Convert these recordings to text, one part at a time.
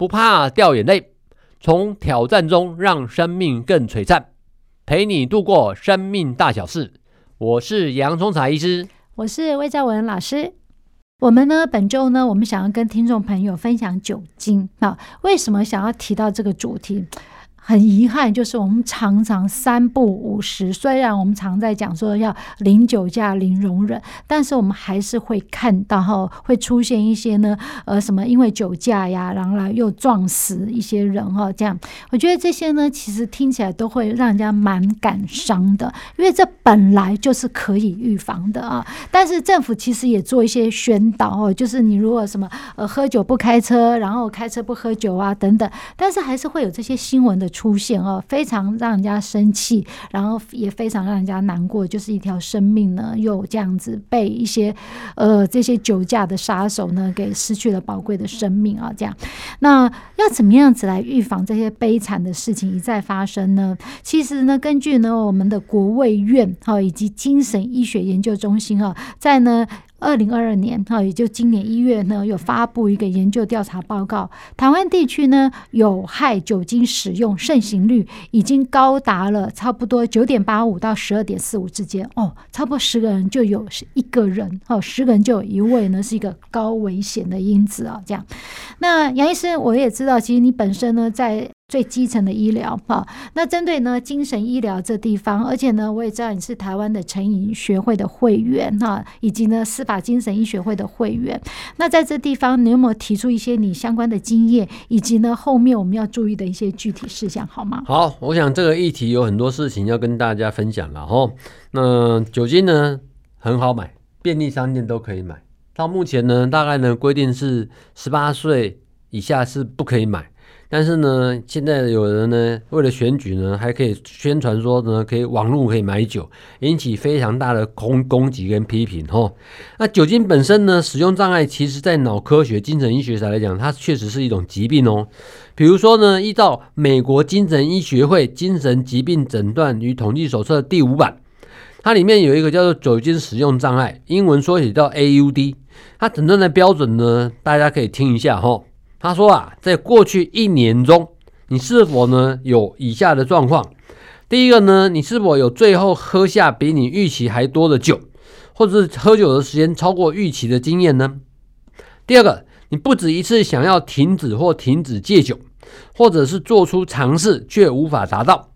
不怕掉眼泪，从挑战中让生命更璀璨，陪你度过生命大小事。我是杨聪才医师，我是魏兆文老师。我们呢，本周呢，我们想要跟听众朋友分享酒精啊，为什么想要提到这个主题？很遗憾，就是我们常常三不五时，虽然我们常在讲说要零酒驾、零容忍，但是我们还是会看到哈，会出现一些呢，呃，什么因为酒驾呀，然后来又撞死一些人哈，这样，我觉得这些呢，其实听起来都会让人家蛮感伤的，因为这本来就是可以预防的啊。但是政府其实也做一些宣导哦，就是你如果什么呃喝酒不开车，然后开车不喝酒啊等等，但是还是会有这些新闻的。出现哦，非常让人家生气，然后也非常让人家难过，就是一条生命呢，又这样子被一些呃这些酒驾的杀手呢给失去了宝贵的生命啊，这样，那要怎么样子来预防这些悲惨的事情一再发生呢？其实呢，根据呢我们的国卫院哈以及精神医学研究中心哈，在呢。二零二二年，哈，也就今年一月呢，有发布一个研究调查报告。台湾地区呢，有害酒精使用盛行率已经高达了差不多九点八五到十二点四五之间。哦，差不多十个人就有一个人，哦，十个人就有一位呢，是一个高危险的因子啊。这样，那杨医生，我也知道，其实你本身呢，在最基层的医疗哈，那针对呢精神医疗这地方，而且呢我也知道你是台湾的成瘾学会的会员哈，以及呢司法精神医学会的会员。那在这地方，你有没有提出一些你相关的经验，以及呢后面我们要注意的一些具体事项，好吗？好，我想这个议题有很多事情要跟大家分享了哈。那酒精呢很好买，便利商店都可以买。到目前呢，大概呢规定是十八岁以下是不可以买。但是呢，现在有人呢，为了选举呢，还可以宣传说呢，可以网络可以买酒，引起非常大的攻攻击跟批评哈。那酒精本身呢，使用障碍，其实在脑科学、精神医学上来讲，它确实是一种疾病哦。比如说呢，依照美国精神医学会精神疾病诊断与统计手册第五版，它里面有一个叫做酒精使用障碍，英文缩写叫 AUD，它诊断的标准呢，大家可以听一下哈。他说啊，在过去一年中，你是否呢有以下的状况？第一个呢，你是否有最后喝下比你预期还多的酒，或者是喝酒的时间超过预期的经验呢？第二个，你不止一次想要停止或停止戒酒，或者是做出尝试却无法达到。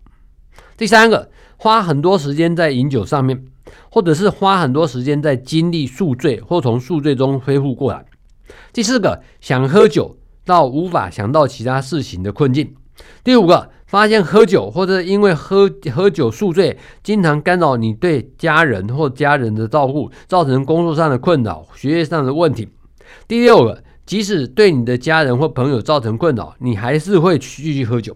第三个，花很多时间在饮酒上面，或者是花很多时间在经历宿醉或从宿醉中恢复过来。第四个，想喝酒。到无法想到其他事情的困境。第五个，发现喝酒或者因为喝喝酒宿醉，经常干扰你对家人或家人的照顾，造成工作上的困扰、学业上的问题。第六个，即使对你的家人或朋友造成困扰，你还是会继续喝酒。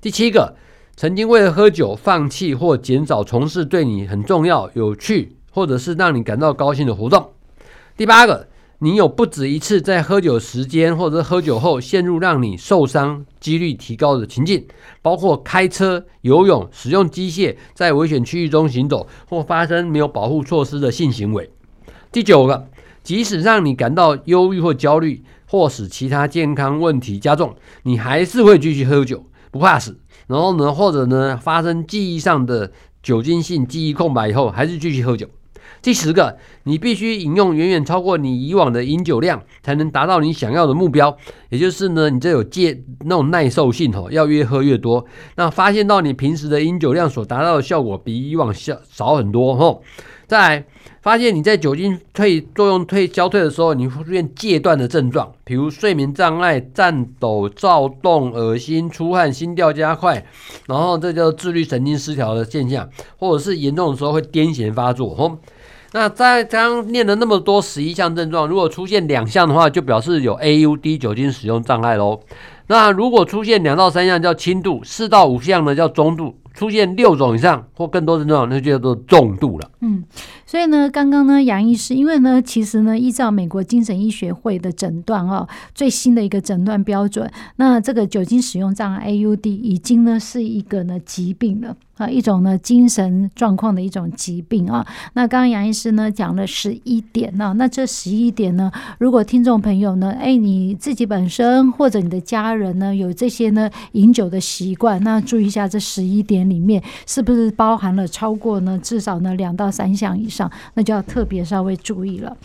第七个，曾经为了喝酒放弃或减少从事对你很重要、有趣或者是让你感到高兴的活动。第八个。你有不止一次在喝酒时间或者喝酒后陷入让你受伤几率提高的情境，包括开车、游泳、使用机械在危险区域中行走或发生没有保护措施的性行为。第九个，即使让你感到忧郁或焦虑，或使其他健康问题加重，你还是会继续喝酒，不怕死。然后呢，或者呢，发生记忆上的酒精性记忆空白以后，还是继续喝酒。第十个，你必须饮用远远超过你以往的饮酒量，才能达到你想要的目标。也就是呢，你这有戒那种耐受性吼，要越喝越多。那发现到你平时的饮酒量所达到的效果比以往少少很多吼。再来，发现你在酒精退作用退消退的时候，你会出现戒断的症状，比如睡眠障碍、颤抖、躁动、恶心、出汗、心跳加快，然后这叫自律神经失调的现象，或者是严重的时候会癫痫发作吼。那在刚念了那么多十一项症状，如果出现两项的话，就表示有 AUD 酒精使用障碍喽。那如果出现两到三项叫轻度，四到五项呢叫中度。出现六种以上或更多症状，那就叫做重度了。嗯，所以呢，刚刚呢，杨医师，因为呢，其实呢，依照美国精神医学会的诊断哦，最新的一个诊断标准，那这个酒精使用障碍 AUD 已经呢是一个呢疾病了。啊，一种呢精神状况的一种疾病啊。那刚刚杨医师呢讲了十一点呢，那这十一点呢，如果听众朋友呢，哎，你自己本身或者你的家人呢有这些呢饮酒的习惯，那注意一下这十一点里面是不是包含了超过呢至少呢两到三项以上，那就要特别稍微注意了。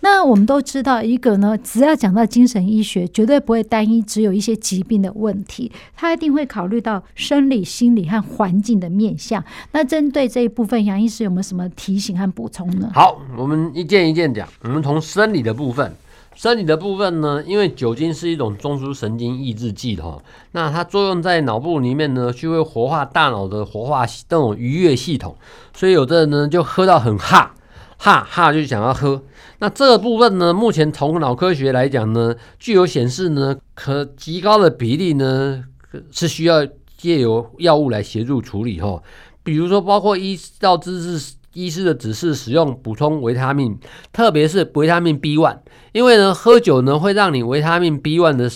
那我们都知道，一个呢，只要讲到精神医学，绝对不会单一只有一些疾病的问题，他一定会考虑到生理、心理和环境的面向。那针对这一部分，杨医师有没有什么提醒和补充呢？好，我们一件一件讲。我们从生理的部分，生理的部分呢，因为酒精是一种中枢神经抑制剂哈，那它作用在脑部里面呢，就会活化大脑的活化这种愉悦系统，所以有的人呢就喝到很哈。哈哈，就想要喝。那这个部分呢，目前从脑科学来讲呢，具有显示呢，可极高的比例呢是需要借由药物来协助处理哈。比如说，包括依照知识医师的指示使用补充维他命，特别是维他命 B one，因为呢，喝酒呢会让你维他命 B one 的。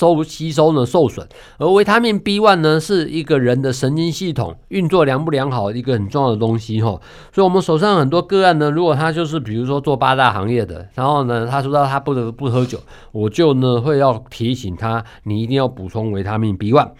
收吸收呢受损，而维他命 B one 呢是一个人的神经系统运作良不良好一个很重要的东西哈，所以我们手上很多个案呢，如果他就是比如说做八大行业的，然后呢他说到他不得不喝酒，我就呢会要提醒他，你一定要补充维他命 B one。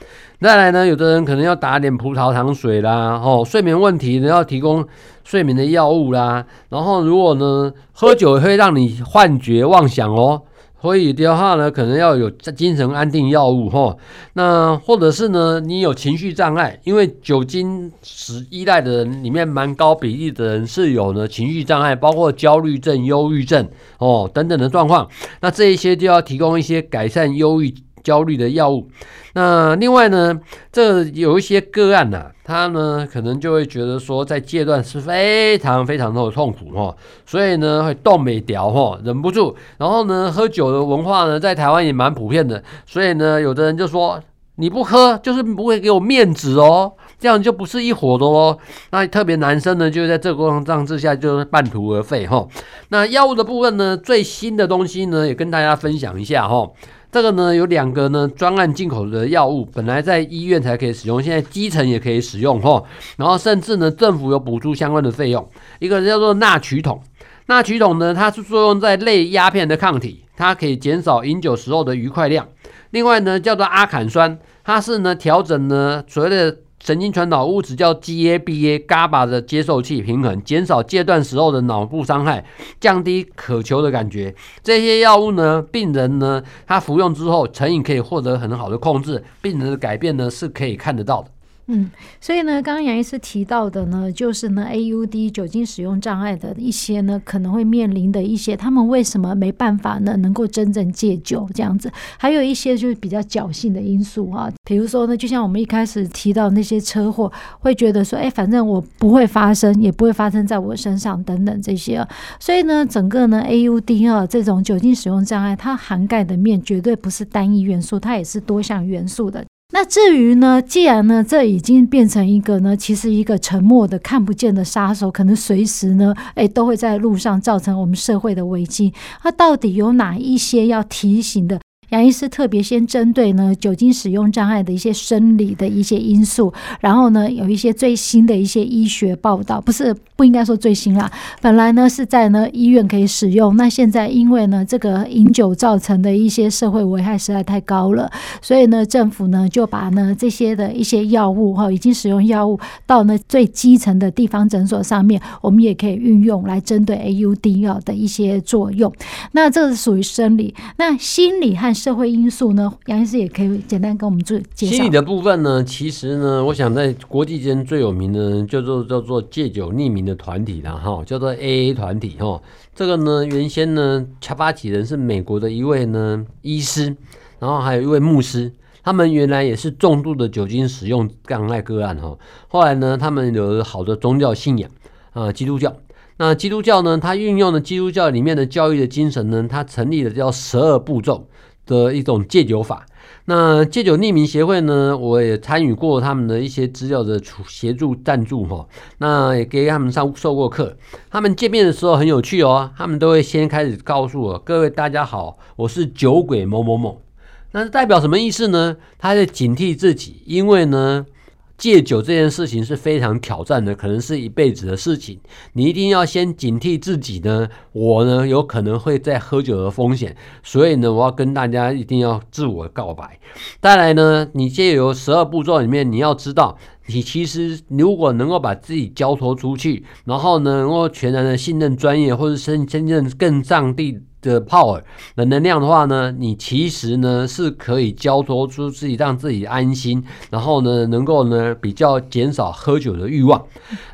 再来呢，有的人可能要打点葡萄糖水啦，哦，睡眠问题呢要提供睡眠的药物啦，然后如果呢喝酒会让你幻觉妄想哦。所以的话呢，可能要有精神安定药物哈。那或者是呢，你有情绪障碍，因为酒精使依赖的人里面蛮高比例的人是有呢情绪障碍，包括焦虑症、忧郁症哦等等的状况。那这一些就要提供一些改善忧郁。焦虑的药物，那另外呢，这有一些个案呐、他呢可能就会觉得说，在戒断是非常非常的痛苦哈，所以呢会动没掉哈，忍不住，然后呢喝酒的文化呢在台湾也蛮普遍的，所以呢有的人就说你不喝就是不会给我面子哦，这样就不是一伙的哦，那特别男生呢就在这个状况之下就是半途而废哈。那药物的部分呢，最新的东西呢也跟大家分享一下哈。这个呢有两个呢专案进口的药物，本来在医院才可以使用，现在基层也可以使用哈。然后甚至呢政府有补助相关的费用。一个叫做纳曲酮，纳曲酮呢它是作用在类鸦片的抗体，它可以减少饮酒时候的愉快量。另外呢叫做阿坎酸，它是呢调整呢所谓的。神经传导物质叫 GABA、GABA 的接受器平衡，减少戒断时候的脑部伤害，降低渴求的感觉。这些药物呢，病人呢，他服用之后，成瘾可以获得很好的控制，病人的改变呢是可以看得到的。嗯，所以呢，刚刚杨医师提到的呢，就是呢，AUD 酒精使用障碍的一些呢，可能会面临的一些，他们为什么没办法呢，能够真正戒酒这样子？还有一些就是比较侥幸的因素啊，比如说呢，就像我们一开始提到那些车祸，会觉得说，哎，反正我不会发生，也不会发生在我身上等等这些。所以呢，整个呢，AUD 啊这种酒精使用障碍，它涵盖的面绝对不是单一元素，它也是多项元素的。那至于呢，既然呢，这已经变成一个呢，其实一个沉默的、看不见的杀手，可能随时呢，哎，都会在路上造成我们社会的危机。那到底有哪一些要提醒的？杨医师特别先针对呢酒精使用障碍的一些生理的一些因素，然后呢有一些最新的一些医学报道，不是不应该说最新啦，本来呢是在呢医院可以使用，那现在因为呢这个饮酒造成的一些社会危害实在太高了，所以呢政府呢就把呢这些的一些药物哈，已经使用药物到呢最基层的地方诊所上面，我们也可以运用来针对 AUD 药的一些作用。那这是属于生理，那心理和社会因素呢，杨医师也可以简单跟我们做介绍。心理的部分呢，其实呢，我想在国际间最有名的叫做叫做戒酒匿名的团体了，哈，叫做 AA 团体哈。这个呢，原先呢，开发起人是美国的一位呢医师，然后还有一位牧师，他们原来也是重度的酒精使用障碍个案哈。后来呢，他们有好的宗教信仰啊，基督教。那基督教呢，它运用了基督教里面的教育的精神呢，它成立了叫十二步骤的一种戒酒法。那戒酒匿名协会呢，我也参与过他们的一些资料的协助赞助哈。那也给他们上授过课。他们见面的时候很有趣哦，他们都会先开始告诉我：各位大家好，我是酒鬼某某某。那代表什么意思呢？他在警惕自己，因为呢。戒酒这件事情是非常挑战的，可能是一辈子的事情。你一定要先警惕自己呢。我呢，有可能会在喝酒的风险，所以呢，我要跟大家一定要自我告白。再来呢，你借由十二步骤里面，你要知道，你其实如果能够把自己交托出去，然后呢，能够全然的信任专业，或者是真正更上帝。的 power 的能量的话呢，你其实呢是可以交托出自己，让自己安心，然后呢能够呢比较减少喝酒的欲望。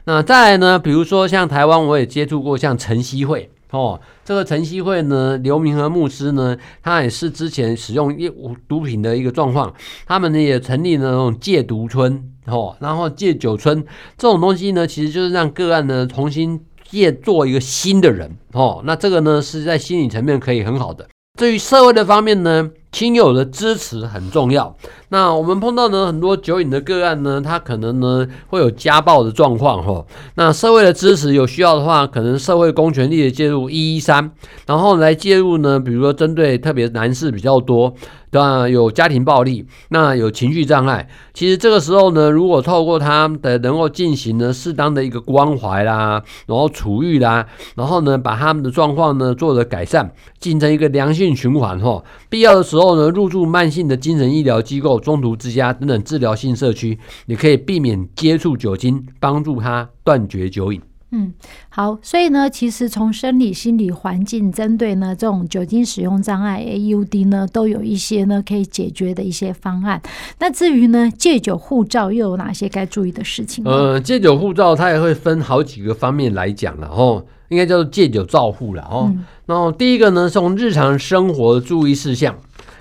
那再来呢，比如说像台湾，我也接触过像晨曦会哦，这个晨曦会呢，刘明和牧师呢，他也是之前使用一毒品的一个状况，他们呢也成立了那种戒毒村哦，然后戒酒村这种东西呢，其实就是让个案呢重新。业做一个新的人哦，那这个呢是在心理层面可以很好的。至于社会的方面呢，亲友的支持很重要。那我们碰到呢很多酒瘾的个案呢，他可能呢会有家暴的状况哈。那社会的支持有需要的话，可能社会公权力的介入一一三，然后来介入呢，比如说针对特别男士比较多。那有家庭暴力，那有情绪障碍。其实这个时候呢，如果透过他的能够进行呢适当的一个关怀啦，然后处遇啦，然后呢把他们的状况呢做了改善，形成一个良性循环哈。必要的时候呢，入住慢性的精神医疗机构、中途之家等等治疗性社区，你可以避免接触酒精，帮助他断绝酒瘾。嗯，好，所以呢，其实从生理、心理环境，针对呢这种酒精使用障碍 AUD 呢，都有一些呢可以解决的一些方案。那至于呢戒酒护照又有哪些该注意的事情？呃，戒酒护照它也会分好几个方面来讲了哦，应该叫做戒酒照护了哦。嗯、然后第一个呢，从日常生活的注意事项。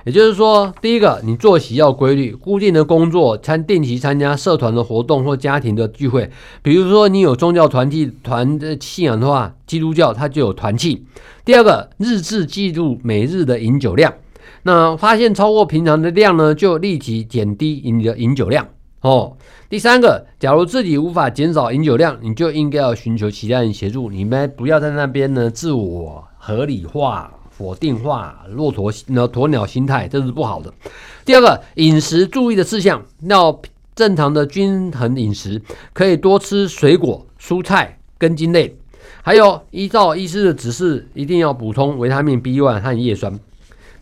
也就是说，第一个，你作息要规律，固定的工作，参定期参加社团的活动或家庭的聚会。比如说，你有宗教团体团的信仰的话，基督教它就有团契。第二个，日志记录每日的饮酒量。那发现超过平常的量呢，就立即减低你的饮酒量哦。第三个，假如自己无法减少饮酒量，你就应该要寻求其他人协助，你们不要在那边呢自我合理化。否定化骆驼那鸵鸟心态，这是不好的。第二个，饮食注意的事项，要正常的均衡饮食，可以多吃水果、蔬菜、根茎类，还有依照医师的指示，一定要补充维他命 B1 和叶酸。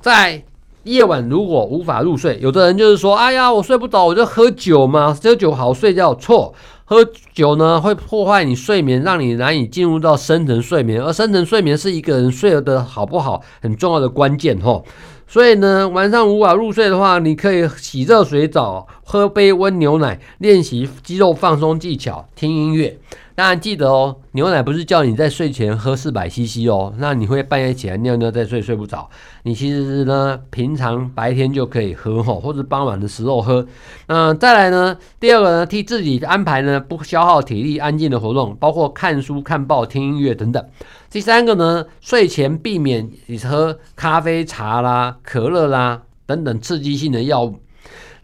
在夜晚如果无法入睡，有的人就是说，哎呀，我睡不着，我就喝酒嘛，喝酒好睡觉，错。喝酒呢，会破坏你睡眠，让你难以进入到深层睡眠，而深层睡眠是一个人睡得好不好很重要的关键吼。所以呢，晚上无法入睡的话，你可以洗热水澡，喝杯温牛奶，练习肌肉放松技巧，听音乐。当然记得哦，牛奶不是叫你在睡前喝四百 CC 哦，那你会半夜起来尿尿再睡睡不着。你其实是呢，平常白天就可以喝吼，或者傍晚的时候喝。嗯，再来呢，第二个呢，替自己安排呢不消耗体力、安静的活动，包括看书、看报、听音乐等等。第三个呢，睡前避免你喝咖啡、茶啦、可乐啦等等刺激性的药物。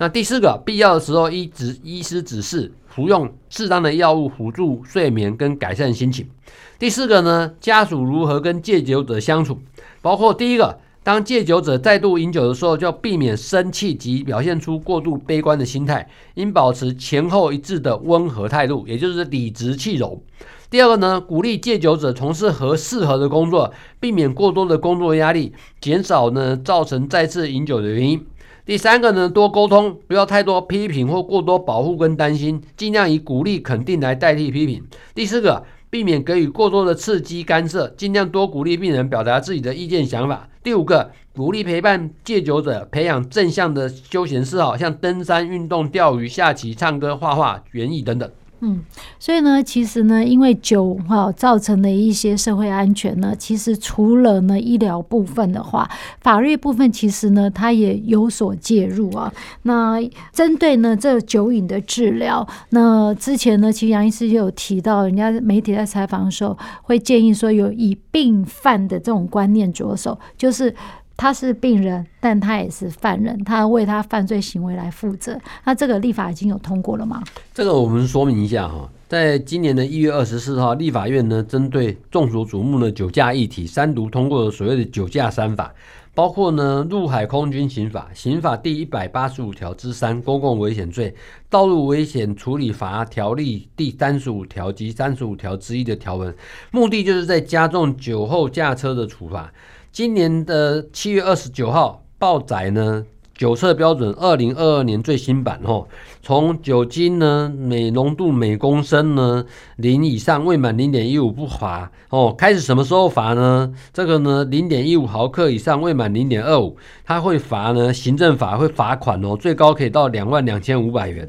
那第四个，必要的时候医指医师指示服用适当的药物辅助睡眠跟改善心情。第四个呢，家属如何跟戒酒者相处，包括第一个，当戒酒者再度饮酒的时候，就要避免生气及表现出过度悲观的心态，应保持前后一致的温和态度，也就是理直气柔。第二个呢，鼓励戒酒者从事合适合的工作，避免过多的工作压力，减少呢造成再次饮酒的原因。第三个呢，多沟通，不要太多批评或过多保护跟担心，尽量以鼓励肯定来代替批评。第四个，避免给予过多的刺激干涉，尽量多鼓励病人表达自己的意见想法。第五个，鼓励陪伴戒酒者培养正向的休闲嗜好，像登山、运动、钓鱼、下棋、唱歌、画画、园艺等等。嗯，所以呢，其实呢，因为酒哈、哦、造成的一些社会安全呢，其实除了呢医疗部分的话，法律部分其实呢，它也有所介入啊。那针对呢这酒瘾的治疗，那之前呢，其实杨医师就有提到，人家媒体在采访的时候会建议说，有以病犯的这种观念着手，就是。他是病人，但他也是犯人，他为他犯罪行为来负责。那这个立法已经有通过了吗？这个我们说明一下哈，在今年的一月二十四号，立法院呢针对众所瞩目的酒驾议题，三读通过了所谓的酒驾三法，包括呢陆海空军刑法、刑法第一百八十五条之三公共危险罪、道路危险处理法条例第三十五条及三十五条之一的条文，目的就是在加重酒后驾车的处罚。今年的七月二十九号报载呢，酒测标准二零二二年最新版哦，从酒精呢每浓度每公升呢零以上未满零点一五不罚哦，开始什么时候罚呢？这个呢零点一五毫克以上未满零点二五，它会罚呢行政罚会罚款哦，最高可以到两万两千五百元。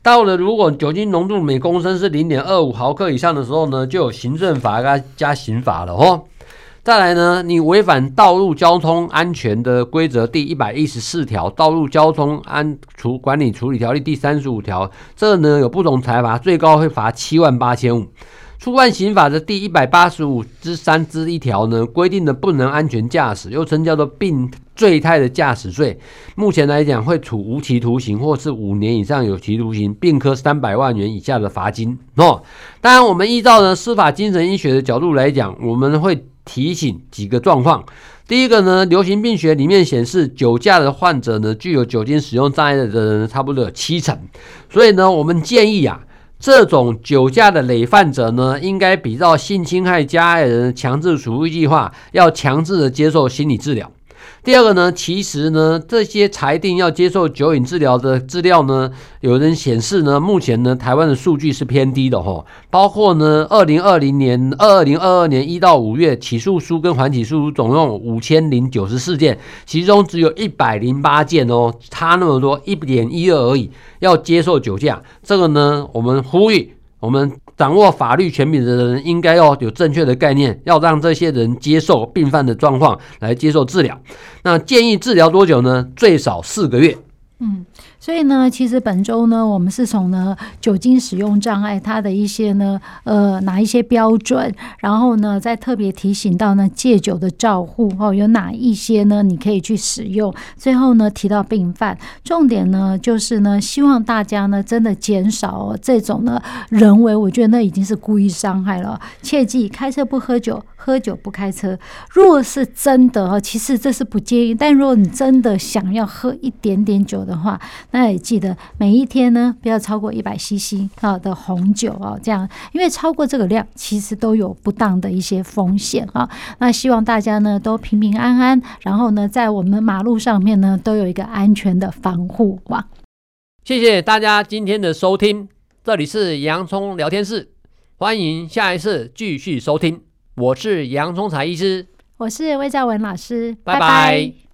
到了如果酒精浓度每公升是零点二五毫克以上的时候呢，就有行政罚加加刑罚了哦。再来呢，你违反道路交通安全的规则第一百一十四条，道路交通安处管理处理条例第三十五条，这呢有不同裁罚，最高会罚七万八千五。触犯刑法的第一百八十五之三之一条呢，规定的不能安全驾驶，又称叫做病醉态的驾驶罪，目前来讲会处无期徒刑或是五年以上有期徒刑，并科三百万元以下的罚金。哦，当然我们依照呢司法精神医学的角度来讲，我们会。提醒几个状况，第一个呢，流行病学里面显示，酒驾的患者呢，具有酒精使用障碍的人差不多有七成，所以呢，我们建议啊，这种酒驾的累犯者呢，应该比照性侵害加害人强制处遇计划，要强制的接受心理治疗。第二个呢，其实呢，这些裁定要接受酒瘾治疗的资料呢，有人显示呢，目前呢，台湾的数据是偏低的哈。包括呢，二零二零年、二零二二年一到五月起诉书跟缓起诉书总共五千零九十四件，其中只有一百零八件哦，差那么多一点一二而已，要接受酒驾。这个呢，我们呼吁我们。掌握法律权柄的人应该要有正确的概念，要让这些人接受病犯的状况来接受治疗。那建议治疗多久呢？最少四个月。嗯。所以呢，其实本周呢，我们是从呢酒精使用障碍它的一些呢呃哪一些标准，然后呢再特别提醒到呢戒酒的照护哦，有哪一些呢你可以去使用。最后呢提到病犯，重点呢就是呢希望大家呢真的减少这种呢人为，我觉得那已经是故意伤害了。切记开车不喝酒，喝酒不开车。若是真的哈，其实这是不建议，但如果你真的想要喝一点点酒的话，那也记得每一天呢，不要超过一百 CC 啊的红酒啊，这样，因为超过这个量，其实都有不当的一些风险啊。那希望大家呢都平平安安，然后呢，在我们马路上面呢，都有一个安全的防护网。谢谢大家今天的收听，这里是洋葱聊天室，欢迎下一次继续收听。我是洋葱才医师，我是魏兆文老师，拜拜。拜拜。